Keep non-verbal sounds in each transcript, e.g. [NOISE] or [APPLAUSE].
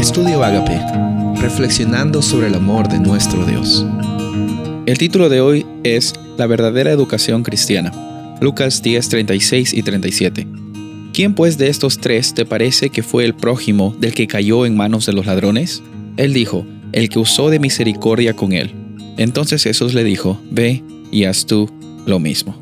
Estudio Agape, reflexionando sobre el amor de nuestro Dios. El título de hoy es La verdadera educación cristiana. Lucas 10, 36 y 37. ¿Quién pues de estos tres te parece que fue el prójimo del que cayó en manos de los ladrones? Él dijo, el que usó de misericordia con él. Entonces Jesús le dijo, ve y haz tú lo mismo.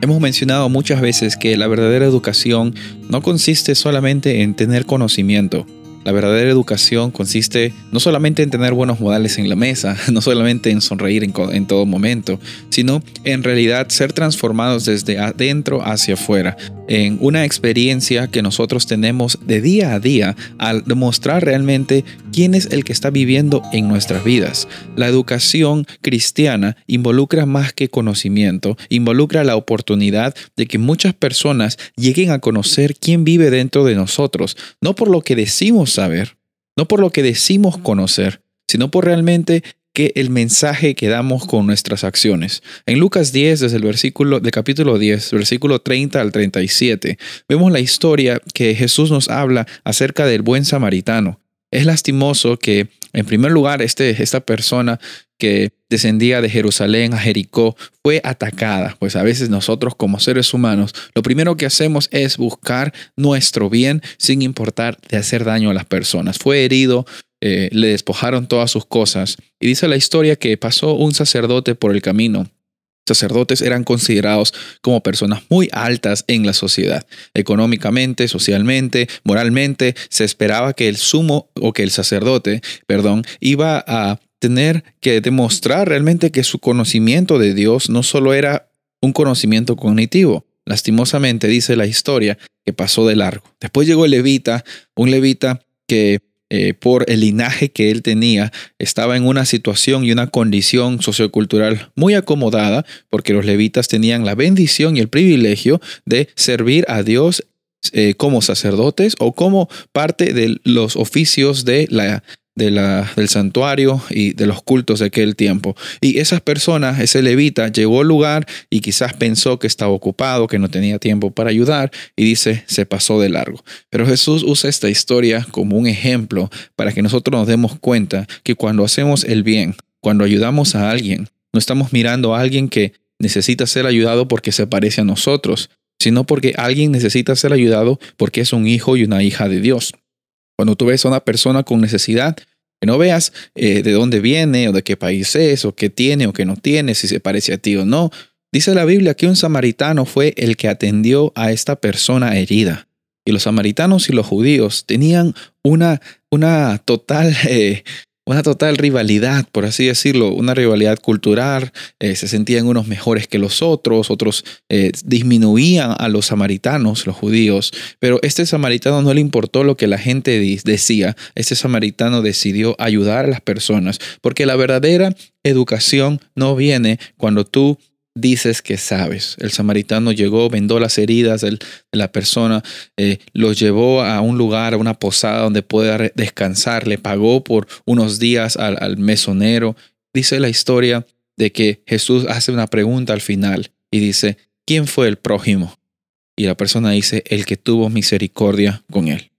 Hemos mencionado muchas veces que la verdadera educación no consiste solamente en tener conocimiento, la verdadera educación consiste no solamente en tener buenos modales en la mesa, [LAUGHS] no solamente en sonreír en, todo momento, sino en realidad ser transformados desde adentro hacia afuera, en una experiencia que nosotros tenemos de día a día al demostrar realmente quién es el que está viviendo en nuestras vidas. La educación cristiana involucra más que conocimiento, involucra la oportunidad de que muchas personas lleguen a conocer quién vive dentro de nosotros, no por lo que decimos saber, no por lo que decimos conocer, sino por realmente que el mensaje que damos con nuestras acciones. En Lucas 10, desde el versículo del capítulo 10, versículo 30 al 37, vemos la historia que Jesús nos habla acerca del buen samaritano. Es lastimoso que, en primer lugar, este, esta persona que descendía de Jerusalén a Jericó fue atacada, pues a veces nosotros como seres humanos lo primero que hacemos es buscar nuestro bien sin importar de hacer daño a las personas. Fue herido, eh, le despojaron todas sus cosas. Y dice la historia que pasó un sacerdote por el camino sacerdotes eran considerados como personas muy altas en la sociedad. Económicamente, socialmente, moralmente, se esperaba que el sumo o que el sacerdote, perdón, iba a tener que demostrar realmente que su conocimiento de Dios no solo era un conocimiento cognitivo. Lastimosamente dice la historia que pasó de largo. Después llegó el levita, un levita que eh, por el linaje que él tenía, estaba en una situación y una condición sociocultural muy acomodada, porque los levitas tenían la bendición y el privilegio de servir a Dios eh, como sacerdotes o como parte de los oficios de la del santuario y de los cultos de aquel tiempo. Y esas personas, ese levita, llegó al lugar y quizás pensó que estaba ocupado, que no tenía tiempo para ayudar y dice, se pasó de largo. Pero Jesús usa esta historia como un ejemplo para que nosotros nos demos cuenta que cuando hacemos el bien, cuando ayudamos a alguien, no estamos mirando a alguien que necesita ser ayudado porque se parece a nosotros, sino porque alguien necesita ser ayudado porque es un hijo y una hija de Dios. Cuando tú ves a una persona con necesidad, que no veas eh, de dónde viene o de qué país es o qué tiene o qué no tiene, si se parece a ti o no. Dice la Biblia que un samaritano fue el que atendió a esta persona herida. Y los samaritanos y los judíos tenían una, una total [LAUGHS] eh, una total rivalidad, por así decirlo, una rivalidad cultural, eh, se sentían unos mejores que los otros, otros eh, disminuían a los samaritanos, los judíos, pero este samaritano no le importó lo que la gente decía, este samaritano decidió ayudar a las personas, porque la verdadera educación no viene cuando tú dices que sabes. El samaritano llegó, vendó las heridas de la persona, eh, los llevó a un lugar, a una posada donde pueda descansar, le pagó por unos días al, al mesonero. Dice la historia de que Jesús hace una pregunta al final y dice, ¿quién fue el prójimo? Y la persona dice, el que tuvo misericordia con él.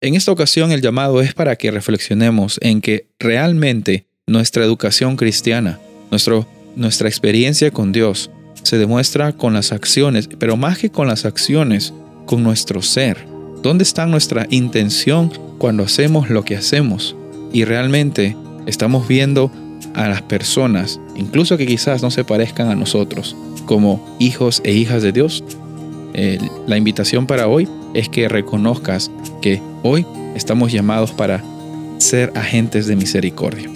En esta ocasión el llamado es para que reflexionemos en que realmente nuestra educación cristiana, nuestro nuestra experiencia con Dios se demuestra con las acciones, pero más que con las acciones, con nuestro ser. ¿Dónde está nuestra intención cuando hacemos lo que hacemos? Y realmente estamos viendo a las personas, incluso que quizás no se parezcan a nosotros, como hijos e hijas de Dios. Eh, la invitación para hoy es que reconozcas que hoy estamos llamados para ser agentes de misericordia.